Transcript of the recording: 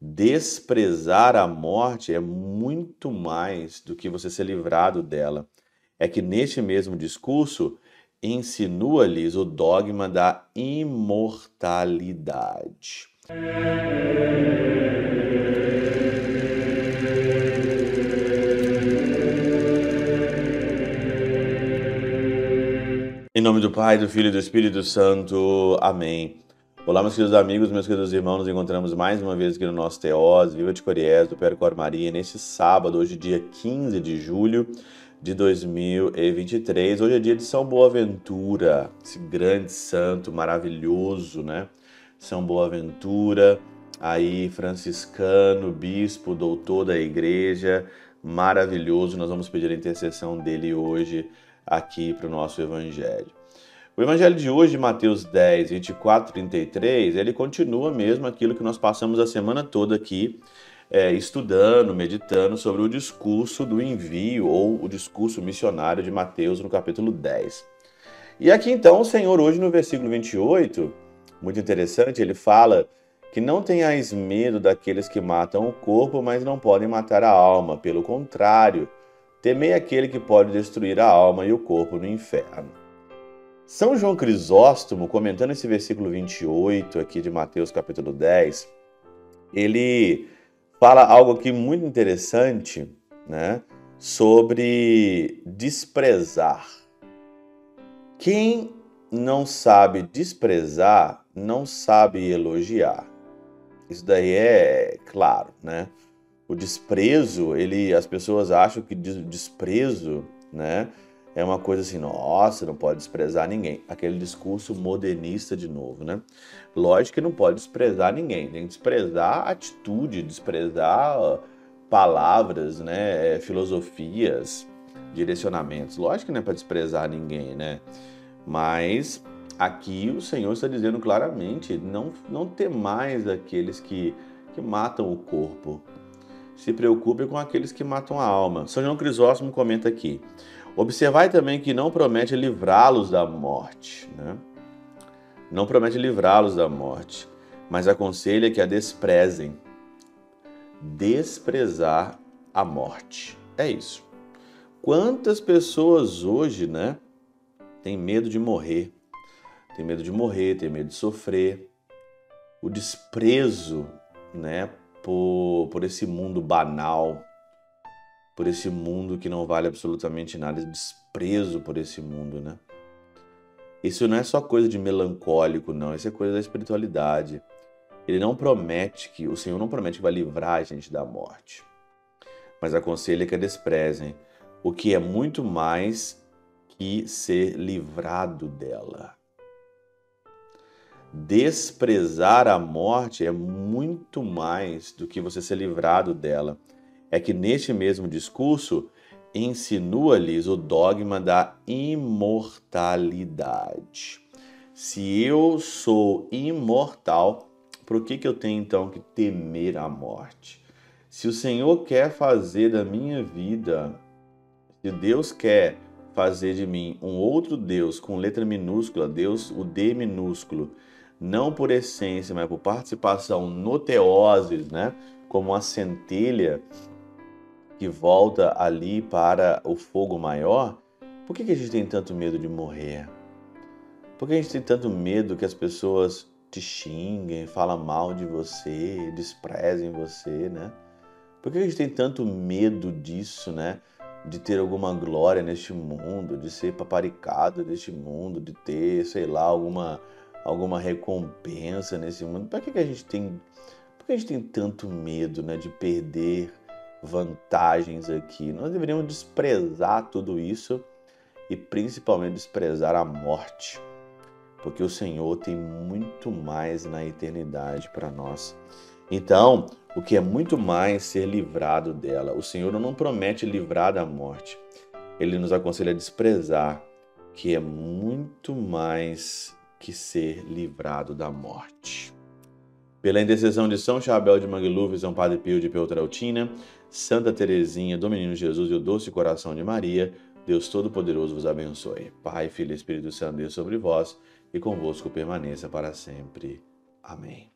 desprezar a morte é muito mais do que você ser livrado dela. É que neste mesmo discurso insinua-lhes o dogma da imortalidade. Em nome do Pai, do Filho e do Espírito Santo. Amém. Olá, meus queridos amigos, meus queridos irmãos, nos encontramos mais uma vez aqui no nosso Teós, Viva de Coriés, do Percor Maria, neste sábado, hoje dia 15 de julho de 2023. Hoje é dia de São Boaventura, esse grande santo maravilhoso, né? São Boaventura, aí franciscano, bispo, doutor da igreja, maravilhoso. Nós vamos pedir a intercessão dele hoje aqui para o nosso evangelho. O evangelho de hoje, Mateus 10, 24, 33, ele continua mesmo aquilo que nós passamos a semana toda aqui é, estudando, meditando sobre o discurso do envio ou o discurso missionário de Mateus no capítulo 10. E aqui então o Senhor, hoje no versículo 28, muito interessante, ele fala que não tenhais medo daqueles que matam o corpo, mas não podem matar a alma. Pelo contrário, temei aquele que pode destruir a alma e o corpo no inferno. São João Crisóstomo, comentando esse versículo 28 aqui de Mateus capítulo 10, ele fala algo aqui muito interessante, né, sobre desprezar. Quem não sabe desprezar, não sabe elogiar. Isso daí é claro, né? O desprezo, ele, as pessoas acham que desprezo, né, é uma coisa assim, nossa, não pode desprezar ninguém. Aquele discurso modernista de novo, né? Lógico que não pode desprezar ninguém, tem que desprezar atitude, desprezar palavras, né? É, filosofias, direcionamentos. Lógico que não é para desprezar ninguém, né? Mas aqui o Senhor está dizendo claramente: não, não mais aqueles que, que matam o corpo. Se preocupe com aqueles que matam a alma. São João Crisóstomo comenta aqui. Observai também que não promete livrá-los da morte, né? Não promete livrá-los da morte, mas aconselha que a desprezem. Desprezar a morte. É isso. Quantas pessoas hoje, né, têm medo de morrer? Tem medo de morrer, tem medo de sofrer. O desprezo, né, por, por esse mundo banal, por esse mundo que não vale absolutamente nada, desprezo por esse mundo, né? Isso não é só coisa de melancólico, não, isso é coisa da espiritualidade. Ele não promete que, o Senhor não promete que vai livrar a gente da morte, mas aconselha que a desprezem, o que é muito mais que ser livrado dela. Desprezar a morte é muito mais do que você ser livrado dela é que neste mesmo discurso insinua-lhes o dogma da imortalidade. Se eu sou imortal, por que, que eu tenho então que temer a morte? Se o Senhor quer fazer da minha vida, se Deus quer fazer de mim um outro Deus com letra minúscula, Deus, o D minúsculo, não por essência, mas por participação no teoses, né? Como uma centelha que volta ali para o fogo maior, por que, que a gente tem tanto medo de morrer? Por que a gente tem tanto medo que as pessoas te xinguem, falam mal de você, desprezem você, né? Por que a gente tem tanto medo disso, né? De ter alguma glória neste mundo, de ser paparicado neste mundo, de ter, sei lá, alguma, alguma recompensa nesse mundo. Por que, que a gente tem. Por que a gente tem tanto medo, né? De perder vantagens aqui. Nós deveríamos desprezar tudo isso e principalmente desprezar a morte, porque o Senhor tem muito mais na eternidade para nós. Então, o que é muito mais ser livrado dela. O Senhor não promete livrar da morte. Ele nos aconselha a desprezar, que é muito mais que ser livrado da morte. Pela intercessão de São Chabel de Mangluf, São Padre Pio de Peltrautina, Santa Teresinha, do Menino Jesus e o Doce Coração de Maria, Deus Todo-Poderoso vos abençoe. Pai, Filho e Espírito Santo, Deus sobre vós e convosco permaneça para sempre. Amém.